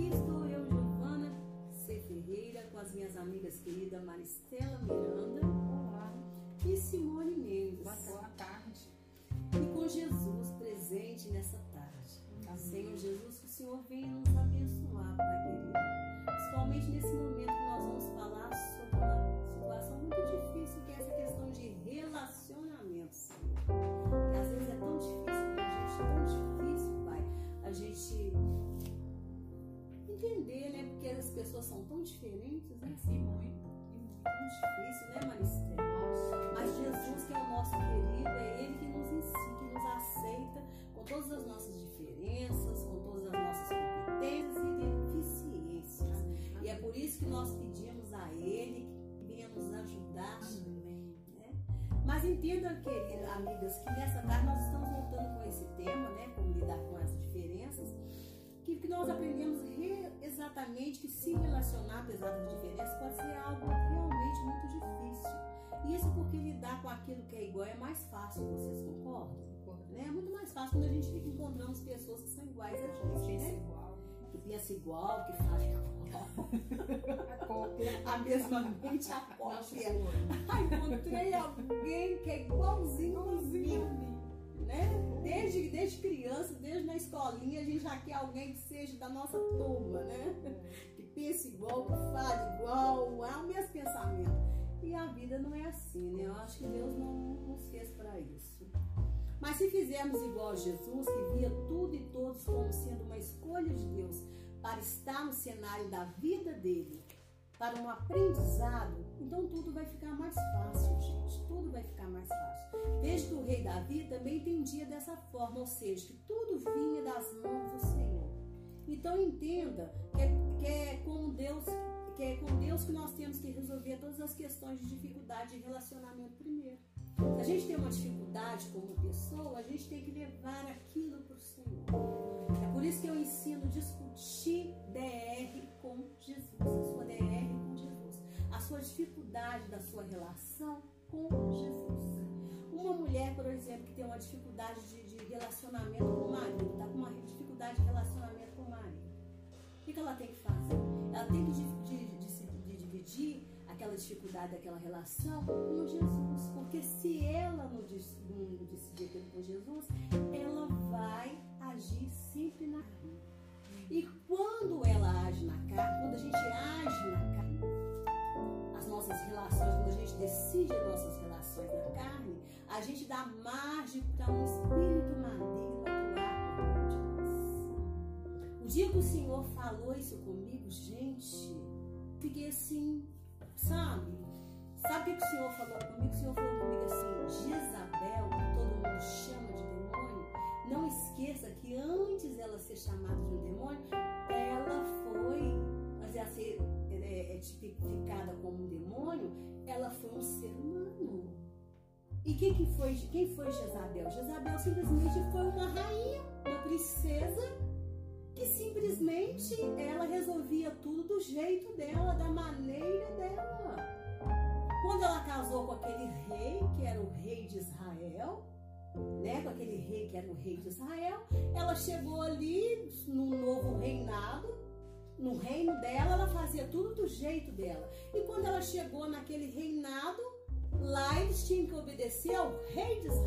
aqui estou eu, Giovana C. Ferreira, com as minhas amigas queridas Maristela Miranda Olá, e Simone Mendes. boa tarde. E com Jesus presente nessa tarde. Amém. Senhor Jesus, que o Senhor venha nos abençoar, Pai querido. Principalmente nesse momento que nós vamos falar sobre uma situação muito difícil, que é essa questão de relacionamento, entender, né? Porque as pessoas são tão diferentes, né? E muito, e muito. Tão difícil, né, Maristela? Mas Jesus, que é o nosso querido, é Ele que nos ensina, que nos aceita com todas as nossas diferenças, com todas as nossas competências e deficiências. E é por isso que nós pedimos a Ele que venha nos ajudar. Amém. Né? Mas entenda, queridas amigas, que nessa tarde nós estamos voltando com esse tema, né? Como lidar com as diferenças. Que, que nós aprendemos re- exatamente que se relacionar, apesar das diferenças, pode ser algo realmente muito difícil. Isso porque lidar com aquilo que é igual é mais fácil, vocês concordam? Né? É muito mais fácil quando a gente fica encontrando as pessoas que são iguais a gente, Pensa né? igual. Que pensa igual, que faz igual. A cópia. A mesma mente, a cópia. Senhor. Ai, encontrei alguém que é igualzinho a mim, né? Desde, desde criança, desde na escolinha, a gente já quer alguém que seja da nossa turma, né? Que pense igual, que fale igual, é o mesmo pensamento. E a vida não é assim, né? Eu acho que Deus não nos fez para isso. Mas se fizermos igual a Jesus, que via tudo e todos como sendo uma escolha de Deus para estar no cenário da vida dele, para um aprendizado, então tudo vai ficar mais fácil, gente. Tudo vai ficar mais fácil. Desde que o rei Davi também entendia dessa forma, ou seja, que tudo vinha das mãos do Senhor. Então entenda que é, que é com Deus que é com Deus que nós temos que resolver todas as questões de dificuldade de relacionamento primeiro. Se a gente tem uma dificuldade como pessoa, a gente tem que levar aquilo para o Senhor. É por isso que eu ensino discutir DR com Jesus, a sua DR com Jesus, a sua dificuldade da sua relação com Jesus. Uma mulher, por exemplo, que tem uma dificuldade de, de relacionamento com o marido, está com uma dificuldade de relacionamento com o marido, o que, que ela tem que fazer? Ela tem que di- se- de dividir aquela dificuldade daquela relação com Jesus. Porque se ela não, decidir aquilo com Jesus, ela vai agir sempre na carne. E quando ela age na carne, quando a gente age na carne, as nossas relações, quando a gente decide as nossas relações na carne, a gente dá margem para um espírito maligno atuar. O dia que o Senhor falou isso comigo, gente, fiquei assim, sabe? Sabe o que, o Senhor falou comigo? O Senhor falou comigo assim, Jezabel, que todo mundo chama de demônio, não esqueça que antes ela ser chamada de um demônio, ela foi, mas ela ser é, é, tipificada como um demônio, ela foi um ser humano. E quem, que foi, quem foi Jezabel? Jezabel simplesmente foi uma rainha, uma princesa, que simplesmente ela resolvia tudo do jeito dela, da maneira dela. Quando ela casou com aquele rei, que era o rei de Israel, né, com aquele rei que era o rei de Israel, ela chegou ali num novo reinado, no reino dela, ela fazia tudo do jeito dela. E quando ela chegou naquele reinado, lá eles tinham que obedecer ao rei de Israel,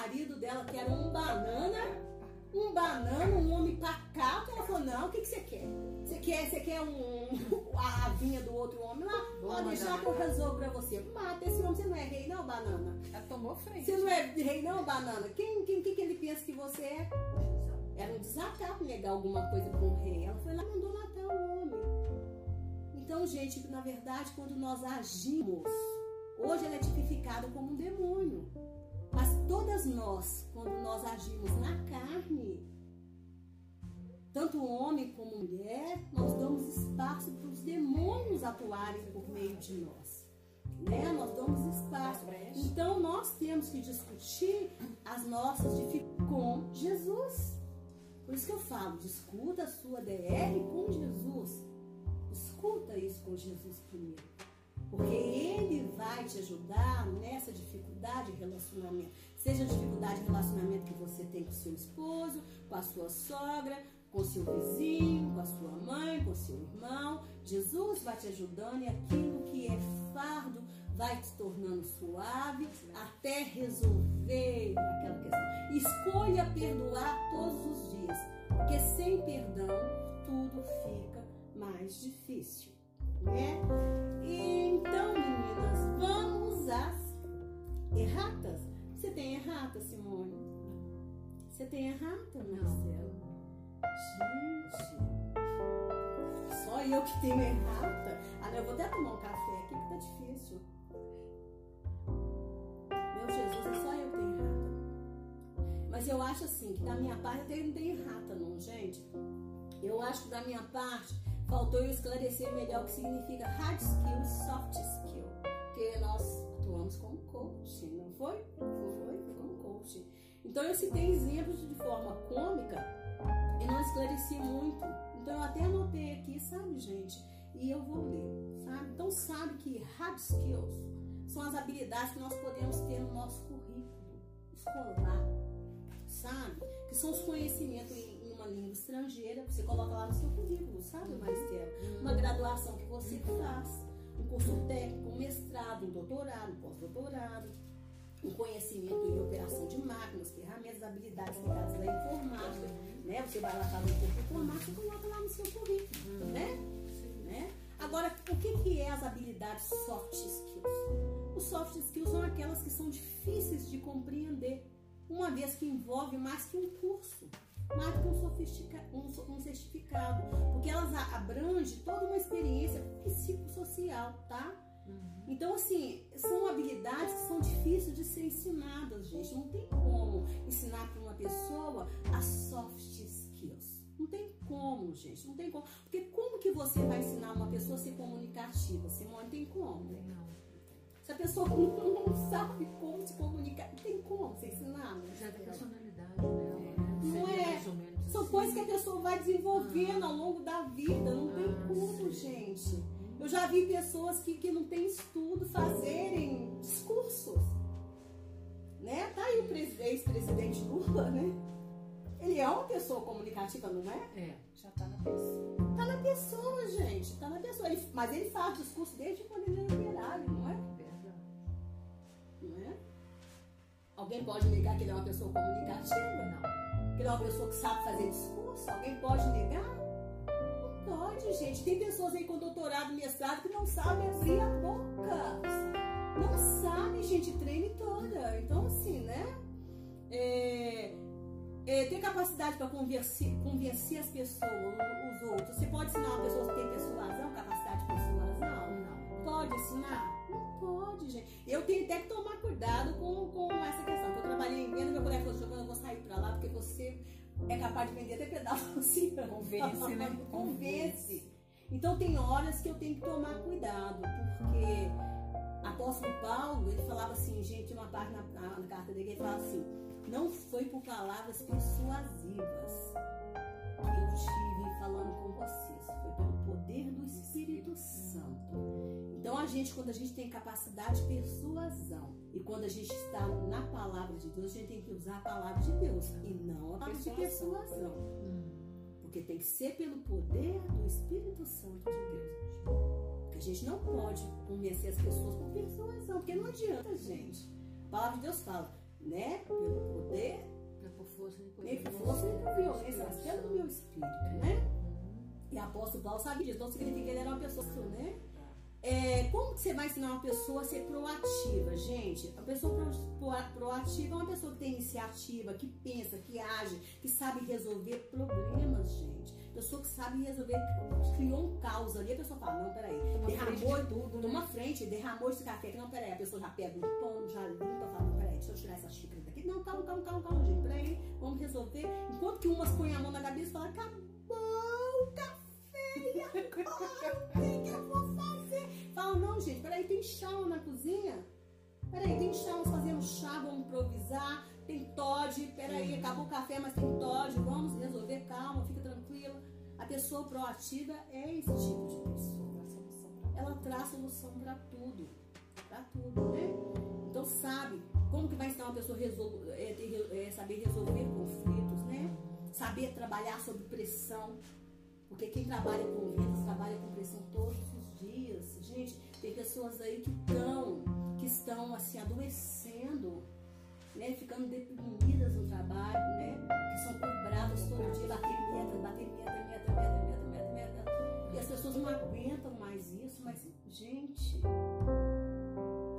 marido dela que era um banana, um banana, um homem pacato, ela falou, não, o que, que você quer? Você quer, você quer um, a vinha do outro homem lá? Pode deixar que eu resolvo pra você. Mata esse homem, você não é rei não, banana. Ela tomou frente. Você não é rei não, banana. Quem, quem, quem que ele pensa que você é? Era um desacato negar alguma coisa para um rei. Ela foi lá e mandou matar o homem. Então, gente, na verdade, quando nós agimos, hoje ela é tipificada como um demônio. Mas todas nós, quando nós agimos na carne, tanto homem como mulher, nós damos espaço para os demônios atuarem por meio de nós. Né? Nós damos espaço. Então nós temos que discutir as nossas dificuldades com Jesus. Por isso que eu falo, discuta a sua DR com Jesus. Escuta isso com Jesus primeiro. Porque ele vai te ajudar nessa dificuldade de relacionamento. Seja a dificuldade de relacionamento que você tem com seu esposo, com a sua sogra, com seu vizinho, com a sua mãe, com seu irmão. Jesus vai te ajudando e aquilo que é fardo vai te tornando suave até resolver aquela questão. Escolha perdoar todos os dias, porque sem perdão tudo fica mais difícil, né? Então, às erratas. Você tem errata, Simone? Você tem errata, Marcelo? Gente, só eu que tenho errata. Ah, eu vou até tomar um café aqui que tá difícil. Meu Jesus, é só eu que tenho errata. Mas eu acho assim, que da minha parte eu não tenho errata, não, gente. Eu acho que da minha parte faltou eu esclarecer melhor o que significa hard skill e soft skill. Porque nós como coach, não foi? Foi, foi como coach. Então eu citei exemplos de forma cômica e não esclareci muito. Então eu até anotei aqui, sabe, gente? E eu vou ler, sabe? Então sabe que hard skills são as habilidades que nós podemos ter no nosso currículo escolar, sabe? Que são os conhecimentos em uma língua estrangeira, você coloca lá no seu currículo, sabe, Maristela? Uma graduação que você faz, um curso técnico, um mestrado, um doutorado, um pós-doutorado, um conhecimento em operação de máquinas, ferramentas, habilidades ligadas à informática, né? Você vai lá para o curso informática e coloca lá no seu currículo, né? né? Agora, o que, que é as habilidades soft skills? Os soft skills são aquelas que são difíceis de compreender, uma vez que envolve mais que um curso, mais que um, sofistica, um, um certificado, porque elas abrangem toda uma experiência psicossocial, tá? Então, assim, são habilidades que são difíceis de ser ensinadas, gente. Não tem como ensinar para uma pessoa as soft skills. Não tem como, gente. Não tem como. Porque como que você vai ensinar uma pessoa a ser comunicativa? Simone, tem como? Não. Se a pessoa não sabe como se comunicar, não tem como você ensinar. Né? Já tem personalidade dela. Não é. São assim. coisas que a pessoa vai desenvolvendo ao longo da vida. Não tem Ah, como, gente. Eu já vi pessoas que, que não têm estudo fazerem discursos. Né? Tá aí o pres- ex-presidente Lula, né? Ele é uma pessoa comunicativa, não é? É. Já tá na pessoa. Tá na pessoa, gente. Tá na pessoa. Ele- mas ele faz discurso desde quando ele era operário, não é? Verdade. Não é? Alguém pode negar que ele é uma pessoa comunicativa? Não. Que é uma pessoa que sabe fazer discurso? Alguém pode negar? Não pode, gente. Tem pessoas aí com doutorado, mestrado que não sabem abrir a boca. Não sabem, gente, treine toda. Então, assim, né? É, é, ter capacidade para convencer as pessoas, os outros. Você pode ensinar uma pessoa que tem persuasão, capacidade de persuasão? Não. Pode ensinar? Não pode, gente. Eu tenho até que capaz de vender até pedaço assim. Convence, né? Convence. Então tem horas que eu tenho que tomar cuidado, porque apóstolo Paulo, ele falava assim, gente, uma parte na, na, na carta dele, ele falava assim, não foi por palavras persuasivas eu estive falando com vocês, foi pelo poder do Espírito Santo. Então a gente, quando a gente tem capacidade de persuasão e quando a gente está na palavra de Deus, a gente tem que usar a palavra de Deus e não a palavra de persuasão. Porque tem que ser pelo poder do Espírito Santo de Deus. A gente não pode convencer as pessoas por persuasão, porque não adianta, gente. A palavra de Deus fala, né? Pelo poder, força de nem por força, nem violência, mas pelo meu espírito, né? E apóstolo Paulo sabe disso, então significa que ele era uma pessoa, né? É, como que você vai ensinar uma pessoa a ser proativa, gente? Proativa é uma pessoa que tem iniciativa, que pensa, que age, que sabe resolver problemas, gente. Pessoa que sabe resolver, criou um caos ali, a pessoa fala, não, peraí, Toma derramou frente de tudo, né? toma frente, derramou esse café aqui, não, peraí, a pessoa já pega um pão, já limpa, fala, não, peraí, deixa eu tirar essa xícara daqui. Não, calma, calma, calma, calma, gente, peraí, vamos resolver. Enquanto que umas põem a mão na cabeça e falam, acabou o café, e agora? O que que eu vou fazer? Fala, não, gente, peraí, tem lá na cozinha? Peraí, tem chá, vamos fazer um chá, vamos improvisar. Tem Todd, peraí, acabou o café, mas tem Todd, vamos resolver, calma, fica tranquila. A pessoa proativa é esse tipo de pessoa. ela traz solução para tudo. Para tudo, né? Então sabe como que vai ensinar uma pessoa resol- é, ter- é, saber resolver conflitos, né? Saber trabalhar sob pressão. Porque quem trabalha com vendas trabalha com pressão todos os dias. Gente, tem pessoas aí que estão, que estão assim, adoecendo, né? Ficando deprimidas no trabalho, né? Que são cobradas todo dia, bater meta, bater meta, meta, meta, meta, meta, meta. E as pessoas não aguentam mais isso, mas, gente,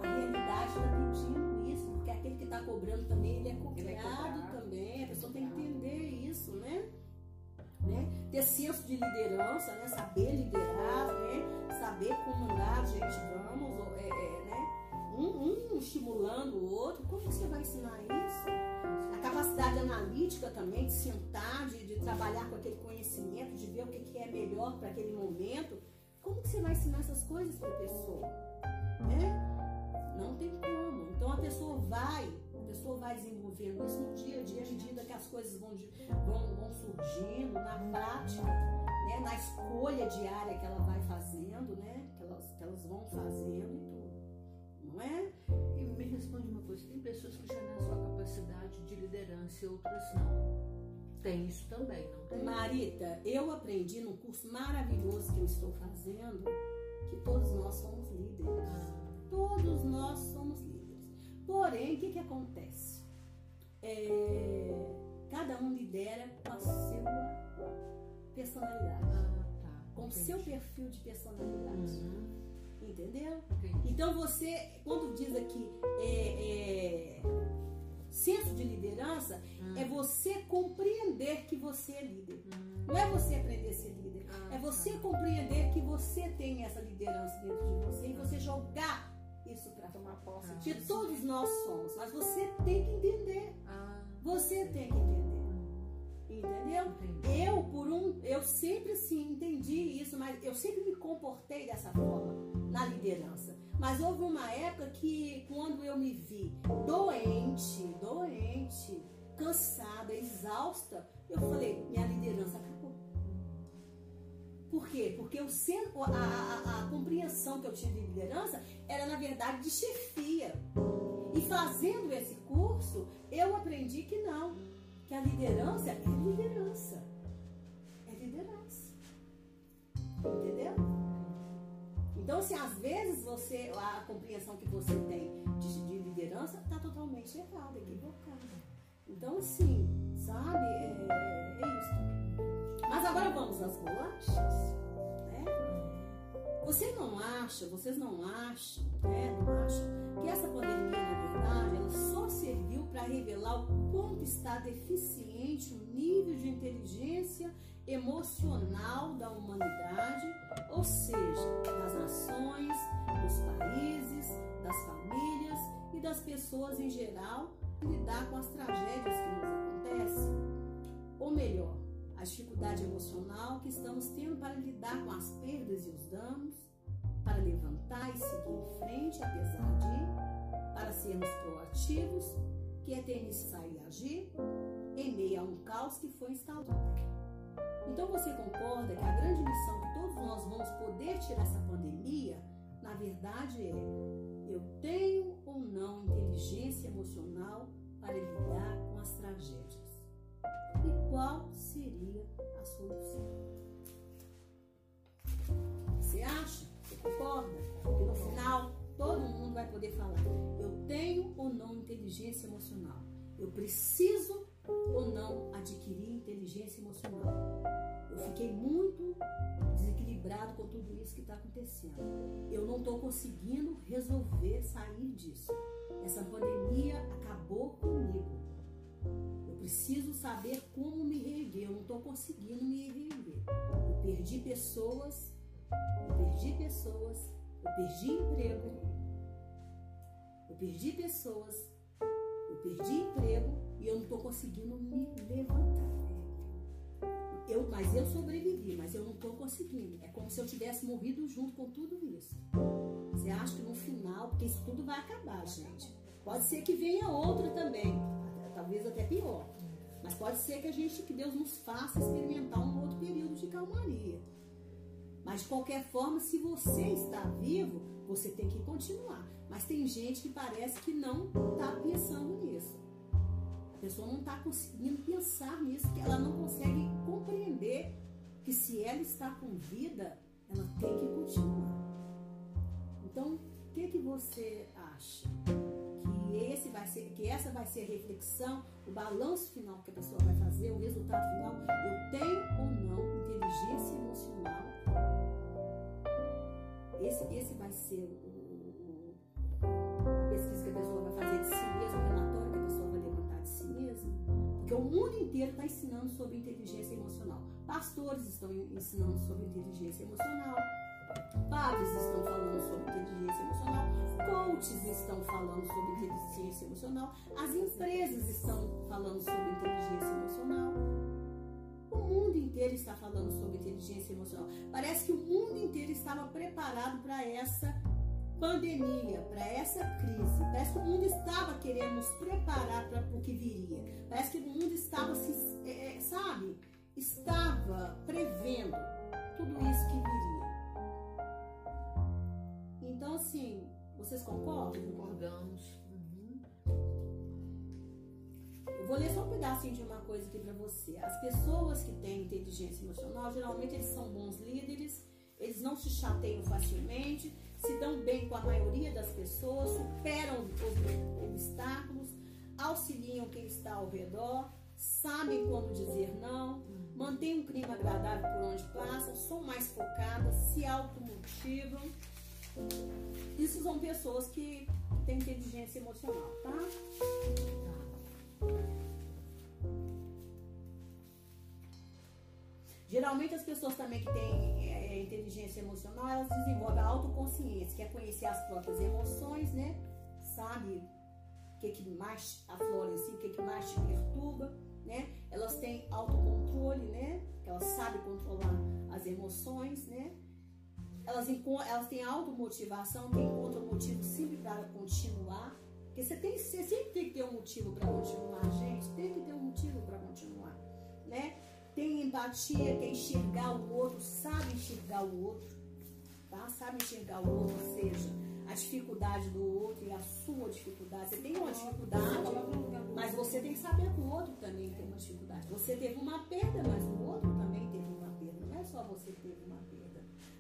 a realidade está pedindo isso, porque aquele que está cobrando também, ele é cobrado, Ele é cobrado. também. A pessoa tem que entender isso, né? né? Ter senso de liderança, né? Saber liderar? Saber comandar, gente, vamos, é, é, né? Um, um estimulando o outro. Como que você vai ensinar isso? A capacidade analítica também, de sentar, de, de trabalhar com aquele conhecimento, de ver o que, que é melhor para aquele momento. Como que você vai ensinar essas coisas para a pessoa? Né? Não tem como. Então a pessoa vai, a pessoa vai desenvolvendo isso no dia a dia, à medida que as coisas vão, vão, vão surgindo, na prática, né? na escolha diária que ela vai fazendo, né? Que elas, que elas vão fazendo e tudo. Não é? E me responde uma coisa, tem pessoas que já na sua capacidade de liderança e outras não. Tem isso também, não tem? Marita, eu aprendi num curso maravilhoso que eu estou fazendo que todos nós somos líderes. Todos nós somos líderes. Porém, o que, que acontece? É, cada um lidera com a sua personalidade, ah, tá. com o seu perfil de personalidade. Uhum, Entendeu? entendi. Então você, quando diz aqui é, é, senso de liderança, Hum. é você compreender que você é líder. Não é você aprender a ser líder. ah, É você tá. compreender que você tem essa liderança dentro de você e você jogar isso pra fora. Tomar posse Ah. Disso. todos nós somos, mas você tem que entender. Ah, Você tem que entender. Entendeu? entendi. Eu, por um, eu sempre sim entendi isso, mas eu sempre me comportei dessa forma na liderança. Mas houve uma época que, quando eu me vi doente, doente, cansada, exausta, eu falei: minha liderança acabou. Por quê? Porque eu sempre, a, a- a compreensão que eu tinha de liderança era, na verdade, de chefia. E fazendo esse curso, eu aprendi que não, que a liderança é liderança. É liderança. Entendeu? Então, assim, às vezes você, a compreensão que você tem de, de liderança está totalmente errada, equivocada. Então, assim, sabe, é, é isso. Mas agora vamos às bolachas, né? Você não acha, vocês não acham, né? Não acham que essa pandemia, na verdade, ela só serviu para revelar o quanto está deficiente o nível de inteligência emocional da humanidade, ou seja, das nações, dos países, das famílias e das pessoas em geral, lidar com as tragédias que nos acontecem, ou melhor, a dificuldade emocional que estamos tendo para lidar com as perdas e os danos, para levantar e seguir em frente, apesar de, para sermos proativos, que é ter e agir, em meio a um caos que foi instalado. Então você concorda que a grande lição que todos nós vamos poder tirar essa pandemia, na verdade é: eu tenho ou não inteligência emocional para lidar com as tragédias? E qual seria a solução? Você acha? Você concorda? Que no final todo mundo vai poder falar: eu tenho ou não inteligência emocional? Eu preciso ou não adquirir inteligência emocional? Eu fiquei muito desequilibrado com tudo isso que está acontecendo. Eu não estou conseguindo resolver sair disso. Essa pandemia acabou comigo. Eu preciso saber como me reerguer. Eu não estou conseguindo me reerguer. Eu perdi pessoas, eu perdi pessoas, eu perdi emprego, eu perdi pessoas, eu perdi emprego e eu não estou conseguindo me levantar. Eu, mas eu sobrevivi, mas eu não estou conseguindo. É como se eu tivesse morrido junto com tudo isso. Você acha que no final, porque isso tudo vai acabar, gente. Pode ser que venha outra também, talvez até pior. Mas pode ser que a gente, que Deus nos faça experimentar um outro período de calmaria. Mas de qualquer forma, se você está vivo, você tem que continuar. Mas tem gente que parece que não está pensando nisso. A pessoa não está conseguindo pensar nisso, que ela não consegue compreender que se ela está com vida, ela tem que continuar. Então, o que, que você acha? Esse vai ser, que essa vai ser a reflexão, o balanço final que a pessoa vai fazer, o resultado final. Eu tenho ou não inteligência emocional? Esse, esse vai ser o, a pesquisa que a pessoa vai fazer de si mesma, o relatório que a pessoa vai levantar de si mesma. Porque o mundo inteiro está ensinando sobre inteligência emocional. Pastores estão ensinando sobre inteligência emocional. Padres estão falando sobre inteligência emocional, coaches estão falando sobre inteligência emocional, as empresas estão falando sobre inteligência emocional. O mundo inteiro está falando sobre inteligência emocional. Parece que o mundo inteiro estava preparado para essa pandemia, para essa crise. Parece que o mundo estava querendo nos preparar para o que viria. Parece que o mundo estava, se, é, sabe, estava prevendo tudo isso que viria. Então, assim, vocês concordam? Concordamos. Uhum. Eu vou ler só um pedacinho de uma coisa aqui para você. As pessoas que têm inteligência emocional, geralmente eles são bons líderes, eles não se chateiam facilmente, se dão bem com a maioria das pessoas, superam os obstáculos, auxiliam quem está ao redor, sabem quando dizer não, mantêm um clima agradável por onde passam, são mais focadas, se automotivam isso são pessoas que têm inteligência emocional, tá? Geralmente as pessoas também que têm é, inteligência emocional, elas desenvolvem a autoconsciência, que é conhecer as próprias emoções, né? Sabe o que, que mais aflora em si, o que, que mais te perturba, né? Elas têm autocontrole, né? Elas sabem controlar as emoções, né? Elas, elas têm automotivação, que encontram motivo sempre para continuar. Porque você, tem, você sempre tem que ter um motivo para continuar, gente. Tem que ter um motivo para continuar. Né? Tem empatia, quer enxergar o outro, sabe enxergar o outro. Tá? Sabe enxergar o outro, ou seja, a dificuldade do outro e a sua dificuldade. Você tem uma dificuldade, mas você tem que saber que o outro também tem uma dificuldade. Você teve uma perda, mas o outro também teve uma perda. Não é só você teve uma perda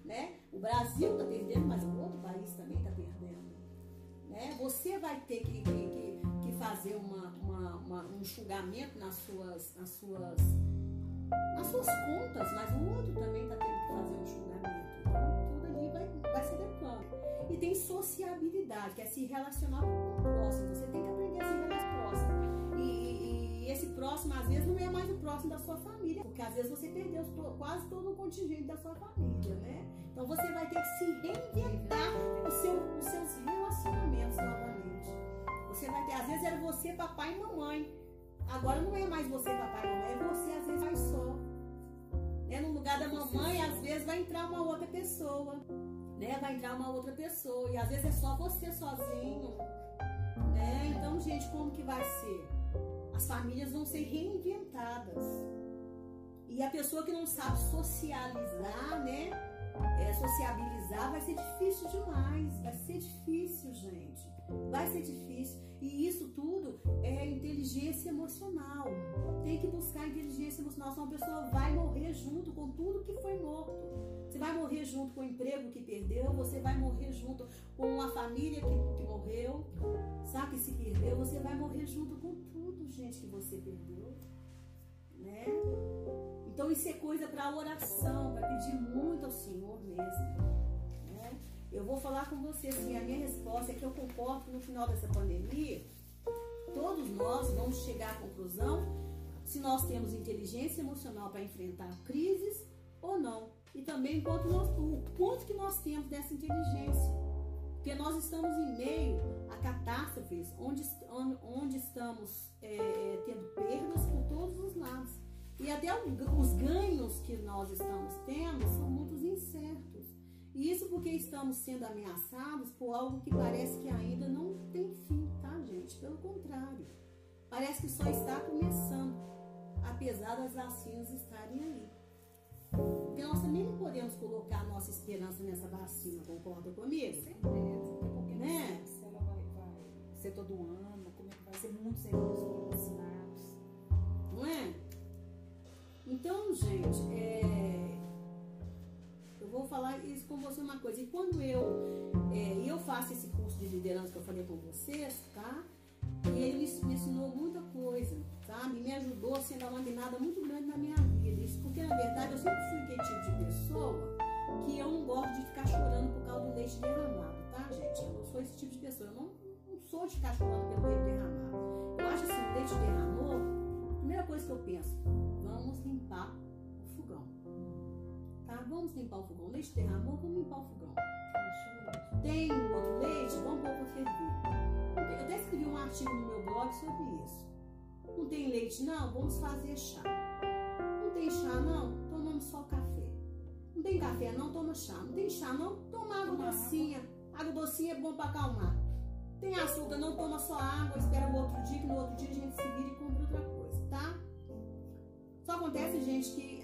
né? O Brasil está perdendo, mas o outro país também está perdendo. Né? Você vai ter que, que, que fazer uma, uma, uma, um julgamento nas suas, nas, suas, nas suas contas, mas o outro também está tendo que fazer um julgamento. Então, tudo ali vai, vai se adequando. E tem sociabilidade, que é se relacionar com o próximo. Você tem que aprender a se relacionar esse próximo, às vezes, não é mais o próximo da sua família, porque às vezes você perdeu quase todo o contingente da sua família, né? Então você vai ter que se reinventar os, seu, os seus relacionamentos novamente. Você vai ter, às vezes era você, papai e mamãe. Agora não é mais você, papai e mamãe, é você, às vezes vai só. Né? No lugar da mamãe, às vezes vai entrar uma outra pessoa. Né? Vai entrar uma outra pessoa. E às vezes é só você sozinho. Né? Então, gente, como que vai ser? As famílias vão ser reinventadas. E a pessoa que não sabe socializar, né? é, sociabilizar vai ser difícil demais. Vai ser difícil, gente. Vai ser difícil. E isso tudo é inteligência emocional. Tem que buscar inteligência emocional, senão a pessoa vai morrer junto com tudo que foi morto. Você vai morrer junto com o emprego que perdeu, você vai morrer junto com a família que, que morreu, sabe, que se perdeu, você vai morrer junto com tudo, gente, que você perdeu. Né? Então isso é coisa para oração, para pedir muito ao Senhor mesmo. Eu vou falar com você assim, a minha resposta é que eu concordo que no final dessa pandemia, todos nós vamos chegar à conclusão se nós temos inteligência emocional para enfrentar crises ou não. E também quanto nós, o quanto que nós temos dessa inteligência. Porque nós estamos em meio a catástrofes onde, onde estamos é, tendo perdas por todos os lados. E até os ganhos que nós estamos tendo são muito incertos. Isso porque estamos sendo ameaçados por algo que parece que ainda não tem fim, tá, gente? Pelo contrário. Parece que só está começando, apesar das vacinas estarem aí. Porque nós também não podemos colocar a nossa esperança nessa vacina, concorda comigo? certeza. Porque Né? se ela vai, vai ser todo ano, como é que vai ser muitos foram vacinados. Não é? Então, gente, é, uma coisa. E quando eu, é, eu faço esse curso de liderança que eu falei com vocês, tá? Ele me, ensinou muita coisa, sabe? Me ajudou assim, a dar uma guinada muito grande na minha vida. Isso porque, na verdade, eu sempre fui aquele tipo de pessoa que eu não gosto de ficar chorando por causa do leite derramado, tá, gente? Eu não sou esse tipo de pessoa. Eu não, não sou de ficar chorando pelo leite derramado. Eu acho assim, o leite derramou, a primeira coisa que eu penso, vamos limpar o fogão. Tá? Vamos limpar o fogão. O leite derramou, vamos limpar o fogão. Tem outro leite, vamos pôr pra ferver. Eu até escrevi um artigo no meu blog sobre isso. Não tem leite, não? Vamos fazer chá. Não tem chá, não? Tomamos só café. Não tem café, não? Toma chá. Não tem chá, não? Toma água docinha. Água docinha é bom pra acalmar. Tem açúcar, não? Toma só água. Espera o outro dia, que no outro dia a gente se vira e compra outra coisa, tá? Só acontece, gente, que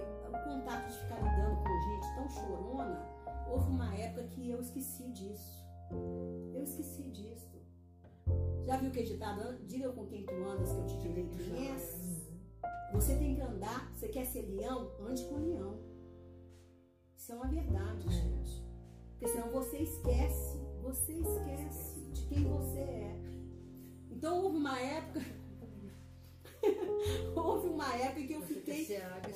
sabe, o contato de ficar lidando com gente tão chorona, houve uma época que eu esqueci disso. Eu esqueci disso. Já viu que é ditado, "An- diga com quem tu andas que eu te direi quem és? Você tem que andar, você quer ser leão? Ande com leão. Isso é uma verdade, gente. Porque senão você esquece, você esquece de quem você é. Então houve uma época, houve uma época que eu fiquei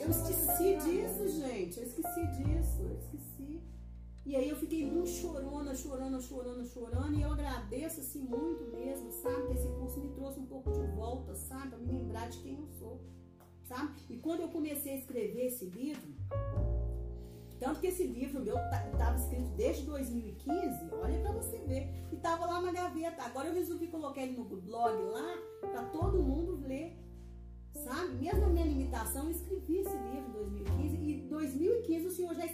eu esqueci disso, gente. Eu esqueci disso. Eu esqueci. E aí eu fiquei muito chorona, chorona, chorona, chorando. E eu agradeço, assim, muito mesmo, sabe? Que esse curso me trouxe um pouco de volta, sabe? Pra me lembrar de quem eu sou, sabe? E quando eu comecei a escrever esse livro, tanto que esse livro meu estava escrito desde 2015, olha pra você ver. E tava lá na gaveta. Agora eu resolvi colocar ele no blog lá, pra todo mundo ler.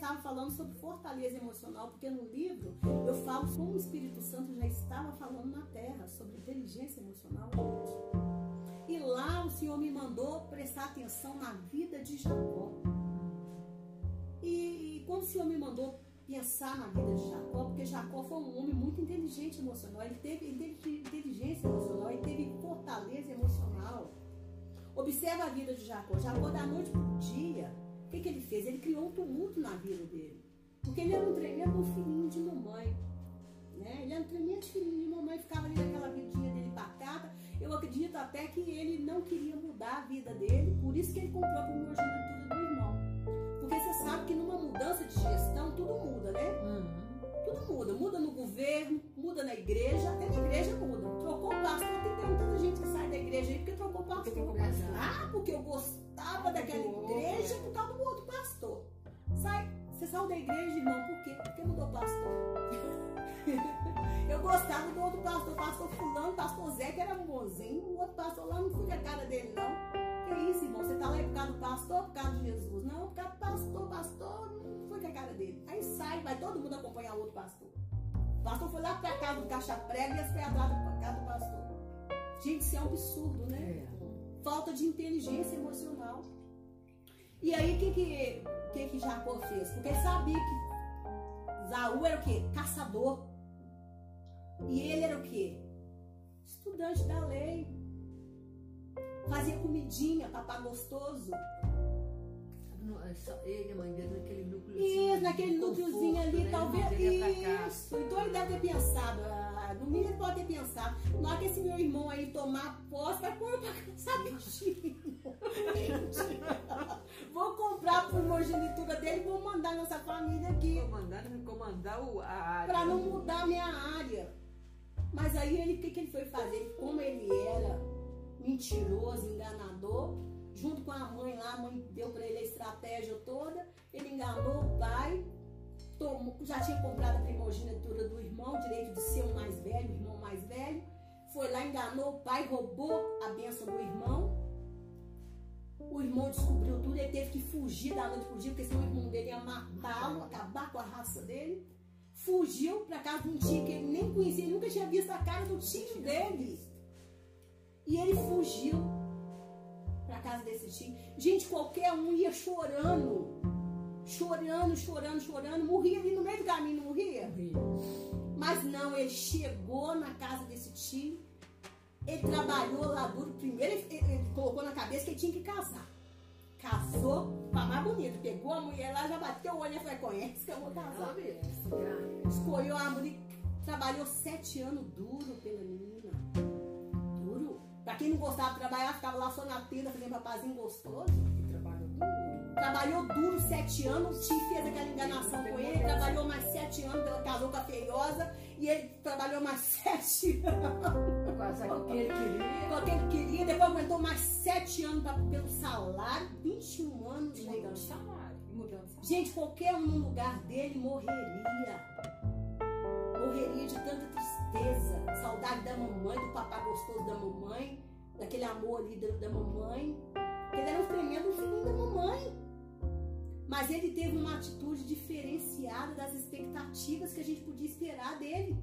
Estava falando sobre fortaleza emocional, porque no livro eu falo como o Espírito Santo já estava falando na terra sobre inteligência emocional. E lá o Senhor me mandou prestar atenção na vida de Jacó. E, e quando o Senhor me mandou pensar na vida de Jacó, porque Jacó foi um homem muito inteligente emocional, ele teve inte- inteligência emocional, ele teve fortaleza emocional. Observa a vida de Jacó. Jacó, da noite para o dia, que, que ele fez? Ele criou um tumulto na vida dele. Porque ele era um tremendo filhinho de mamãe. Né? Ele era um tremendo filhinho de mamãe, ficava ali naquela vidinha dele pacata. Eu acredito até que ele não queria mudar a vida dele, por isso que ele comprou a primogenitura do irmão. Porque você sabe que numa mudança de gestão, tudo muda, né? Tudo muda. Muda no governo, muda na igreja, até na igreja muda. Trocou o pastor, tem tanta gente que sai da igreja aí porque trocou o pastor. Ah, porque eu gostava daquela igreja por causa do outro pastor. Sai, você saiu da igreja, irmão, por quê? Porque mudou o pastor. Eu gostava do outro pastor, pastor fulano, pastor Zé, que era um bonzinho. O outro pastor lá não fui a cara dele, não. Irmão? Você tá lá por causa do pastor, por causa de Jesus? Não, por causa do pastor, pastor, não foi com a cara dele. Aí sai, vai todo mundo acompanhar o outro pastor. O pastor foi lá pra casa do caixa prego e as foi atrás da casa do pastor. Gente, isso é um absurdo, né? Falta de inteligência emocional. E aí, o que que, que que Jacó fez? Porque ele sabia que Zaú era o quê? Caçador. E ele era o quê? Estudante da lei. Fazia comidinha, papá gostoso. Não, é Ele, a mãe dele, naquele núcleo. Isso, naquele núcleozinho ali, né? talvez. Isso. Então ele deve ter pensado, ah, no mínimo ele pode ter pensado, na hora que esse meu irmão aí tomar posse, vai pôr pra caçar bichinho. vou comprar a primogenitura dele e vou mandar nessa família aqui. Comandar, comandar o, a área. Pra não mudar a minha área. Mas aí ele, o que, que ele foi fazer? Como ele era mentiroso, enganador, junto com a mãe lá, a mãe deu pra ele a estratégia toda, ele enganou o pai, tomou, já tinha comprado a primogenitura do irmão, direito de ser o mais velho, o irmão mais velho, foi lá, enganou o pai, roubou a benção do irmão. O irmão descobriu tudo, ele teve que fugir da noite pro dia, porque senão o irmão dele ia matá-lo, acabar com a raça dele fugiu pra casa de um tio que ele nem conhecia, ele nunca tinha visto a cara do tio dele. E ele fugiu pra casa desse tio. Gente, qualquer um ia chorando. Chorando, chorando, chorando. Morria ali no meio do caminho, não morria? Mas não, ele chegou na casa desse tio. Ele trabalhou lá duro. Primeiro ele, ele- ele colocou na cabeça que ele tinha que casar. Casou com a mais bonita. Pegou a mulher lá, já bateu o olho e falou: conhece que eu vou casar. Escolheu a mulher. Trabalhou sete anos duro pela menina. Não gostava de trabalhar, ficava lá só na tenda fazendo papazinho gostoso. Duro. Trabalhou duro sete anos, o tio fez aquela enganação com ele, trabalhou mais sete anos, ela casou com a feiosa, e ele trabalhou mais sete anos com o que ele queria. com o que ele queria, depois aguentou mais sete anos pra- pelo salário, 21 anos, mudando de salário. Mudando de salário. Gente, qualquer um no lugar dele morreria. Morreria de tanta tristeza, saudade da mamãe, do papai gostoso da mamãe, daquele amor ali da, da mamãe. Ele era um tremendo filhinho da mamãe. Mas ele teve uma atitude diferenciada das expectativas que a gente podia esperar dele.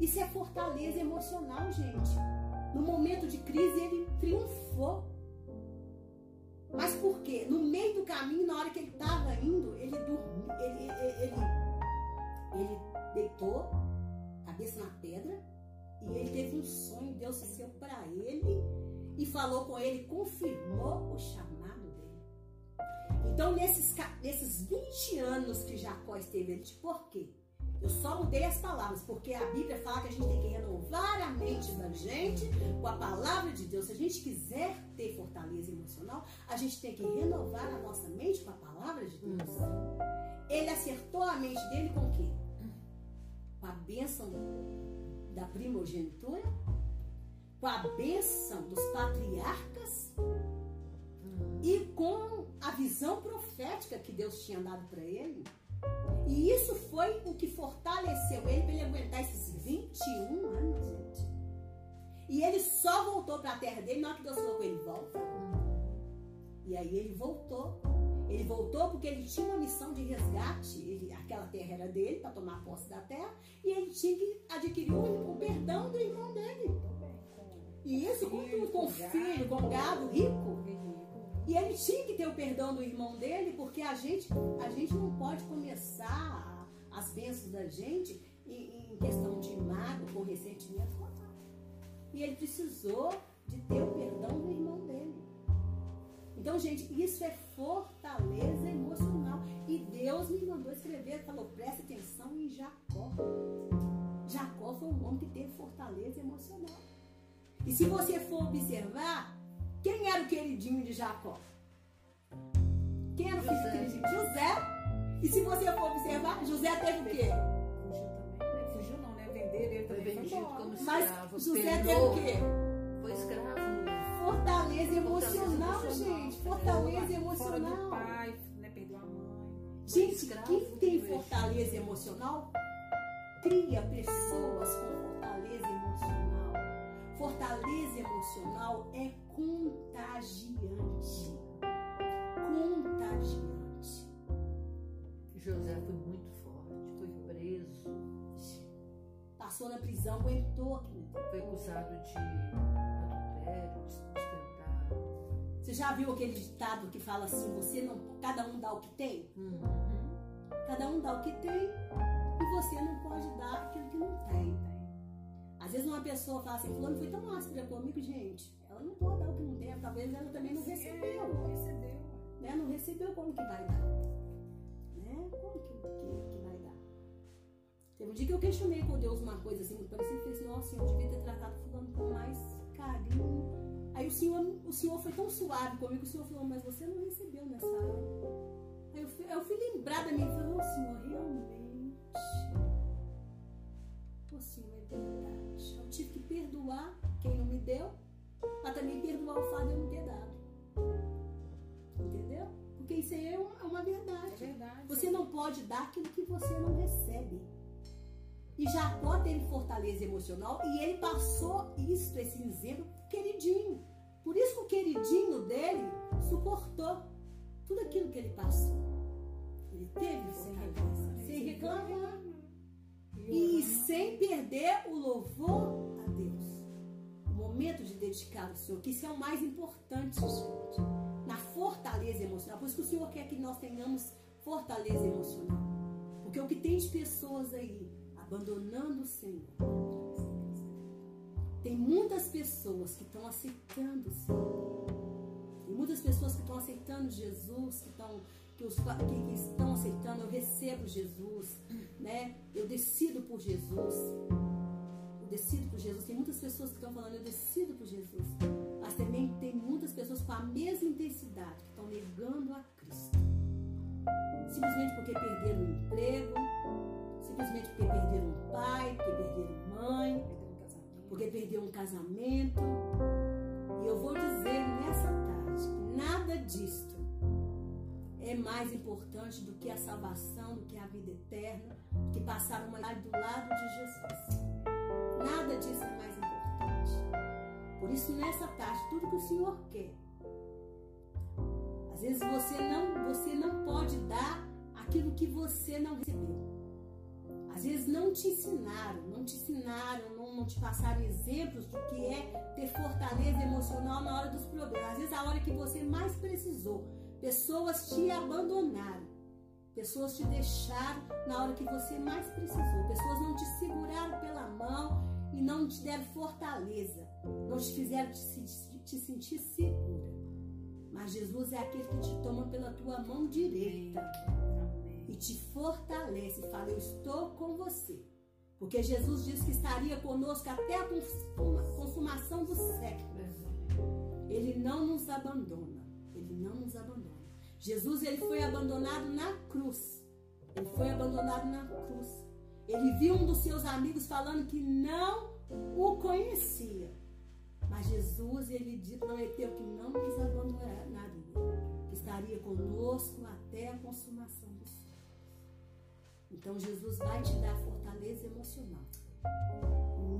Isso é fortaleza emocional, gente. No momento de crise, ele triunfou. Mas por quê? No meio do caminho, na hora que ele estava indo, ele dormiu, ele, ele, ele, ele deitou, cabeça na pedra, e ele teve um sonho, Deus desceu para ele e falou com ele, confirmou o chamado dele. Então, nesses, nesses 20 anos que Jacó esteve ele, por quê? Eu só mudei as palavras, porque a Bíblia fala que a gente tem que renovar a mente da gente com a palavra de Deus. Se a gente quiser ter fortaleza emocional, a gente tem que renovar a nossa mente com a palavra de Deus. Ele acertou a mente dele com o quê? Com a bênção da primogenitura, com a bênção dos patriarcas e com a visão profética que Deus tinha dado para ele. E isso foi o que fortaleceu ele para ele aguentar esses 21 anos, gente. E ele só voltou para a terra dele na hora que Deus falou com ele: volta. E aí ele voltou. Ele voltou porque ele tinha uma missão de resgate. Ele, aquela terra era dele para tomar posse da terra. E ele tinha que adquirir o, o perdão do irmão dele. E isso com, Filho, tudo, com filho, com gado rico. E ele tinha que ter o perdão do irmão dele, porque a gente, a gente não pode começar as bênçãos da gente em, em questão de mágoa, com ressentimento. com nada. E ele precisou de ter o perdão do irmão dele. Então, gente, isso é fortaleza emocional. E Deus me mandou escrever, falou, presta atenção em Jacó. Jacó foi um homem que teve fortaleza emocional. E se você for observar, quem era o queridinho de Jacó? Quem era o filho José. queridinho? José. E se você for observar, José teve o quê? Fugiu também. né? Fugiu não, né? Venderam ele também. Foi vendido como Mas escravo. José teve perdoou, o quê? Foi escravo. Fortaleza emocional, emocional. gente. Fortaleza Fora do emocional. pai, né? Perdeu a mãe. Gente, escravo quem tem fortaleza emocional cria pessoas com fortaleza emocional. Fortaleza emocional é contagiante. Contagiante. José foi muito forte, foi preso, Passou na prisão, aguentou aquilo. foi acusado de adultério, de sustentar. Você já viu aquele ditado que fala assim: você não, cada um dá o que tem? Uhum. Cada um dá o que tem e você não pode dar aquilo que não tem. Às vezes uma pessoa fala assim, fulano foi tão áspera comigo, gente. Ela não pode dar o que não tem, talvez ela também não recebeu. Não recebeu. Né? Não recebeu como que vai dar. Né? Como que, que, que vai dar? Teve um dia que eu questionei com Deus uma coisa assim, muito parecida, e falei assim, nossa, eu devia ter tratado fulano com mais carinho. Aí o senhor, o senhor foi tão suave comigo, o senhor falou, mas você não recebeu nessa área. Aí eu fui, eu fui lembrar da minha e falei, ô senhor, realmente. Senhor, é verdade. Eu tive que perdoar quem não me deu, mas também perdoar o fato de eu não ter dado. Entendeu? Porque isso aí é uma, é uma É verdade. verdade. Você não pode dar aquilo que você não recebe. E Jacó teve fortaleza emocional e ele passou isso, esse exemplo, queridinho. Por isso que o queridinho dele suportou tudo aquilo que ele passou. Ele teve Sem reclamar. sem reclamar. E orando. sem perder o louvor a Deus. O momento de dedicar ao Senhor, que isso é o mais importante, gente. na fortaleza emocional. Por isso que o Senhor quer que nós tenhamos fortaleza emocional. Porque o que tem de pessoas aí abandonando o Senhor. Tem muitas pessoas que estão aceitando o Senhor. Tem muitas pessoas que estão aceitando Jesus, que estão que, os, que, estão aceitando, eu recebo Jesus, né? Eu decido por Jesus. Eu decido por Jesus. Tem muitas pessoas que estão falando, eu decido por Jesus. Mas também tem muitas pessoas com a mesma intensidade que estão negando a Cristo. Simplesmente porque perderam o emprego, simplesmente porque perderam um pai, porque perderam mãe, porque perderam um casamento. E eu vou dizer nessa tarde nada disto é mais importante do que a salvação, do que a vida eterna, do que passar uma idade do lado de Jesus. Nada disso é mais importante. Por isso, nessa tarde, tudo que o Senhor quer. Às vezes você não, você não pode dar aquilo que você não recebeu. Às vezes não te ensinaram, não te ensinaram, não, não te passaram exemplos do que é ter fortaleza emocional na hora dos problemas. Às vezes a hora que você mais precisou, pessoas te abandonaram, pessoas te deixaram na hora que você mais precisou, pessoas não te seguraram pela mão e não te deram fortaleza, não te fizeram te, te, sentir segura. Mas Jesus é aquele que te toma pela tua mão direita e te fortalece fala: Eu estou com você. Porque Jesus disse que estaria conosco até a consumação do século. Ele não nos abandona. Ele não nos abandona. Jesus ele foi abandonado na cruz. Ele foi abandonado na cruz. Ele viu um dos seus amigos falando que não o conhecia. Mas Jesus ele prometeu que não nos abandonaria, que estaria conosco até a consumação do então Jesus vai te dar fortaleza emocional.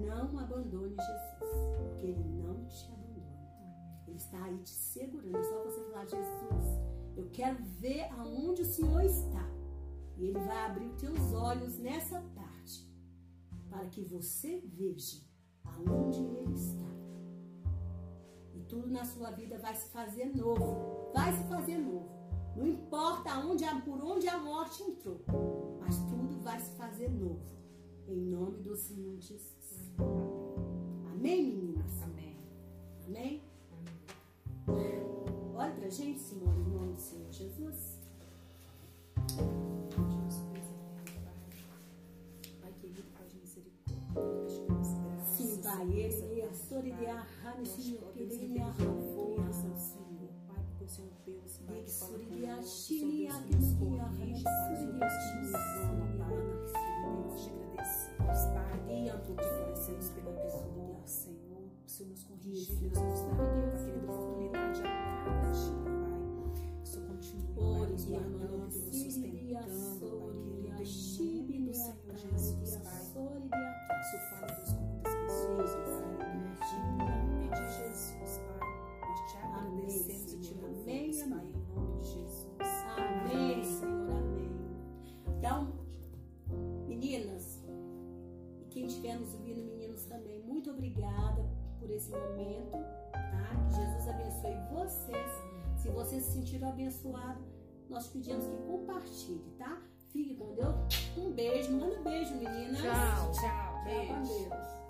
Não abandone Jesus, porque Ele não te abandona. Ele está aí te segurando. É só você falar, Jesus, eu quero ver aonde o Senhor está. E Ele vai abrir os teus olhos nessa tarde, para que você veja aonde Ele está. E tudo na sua vida vai se fazer novo. Vai se fazer novo. Não importa onde, por onde a morte entrou, mas tudo vai se fazer novo. Em nome do Senhor Jesus. Amém, meninas? Amém. Amém? Amém. Olha pra gente, Senhor, em nome do Senhor Jesus. Pai. Querido, Pai de misericórdia. Sim, Pai, ele é a Soridia, Rani, Senhor, que ele é a força, o Senhor Deus, Pai, que conosco, Shiria, Senhor Deus, nos corrige, Pai, Senhor Deus, te ensina, Pai, nós te agradecemos, Pai, por te oferecemos pela pessoa, Senhor, o Senhor. Nos corrigir, Deus, nos dá, Pai, querida oportunidade a guardando, nos sustentando, Pai, querido, em nome do Senhor Jesus, Pai, isso fala, Deus, com muitas pessoas, Pai, em nome de Jesus, Pai, nós te agradecemos e te louvamos, Pai, em nome de Jesus. Amém, Senhor, amém. Então, meninas, e quem estiver nos ouvindo, meninos também, muito obrigada por esse momento, tá? Que Jesus abençoe vocês. Se vocês se sentiram abençoados, nós pedimos que compartilhe, tá? Fique com Deus. Um beijo, manda beijo, meninas. Tchau. Tchau, beijo.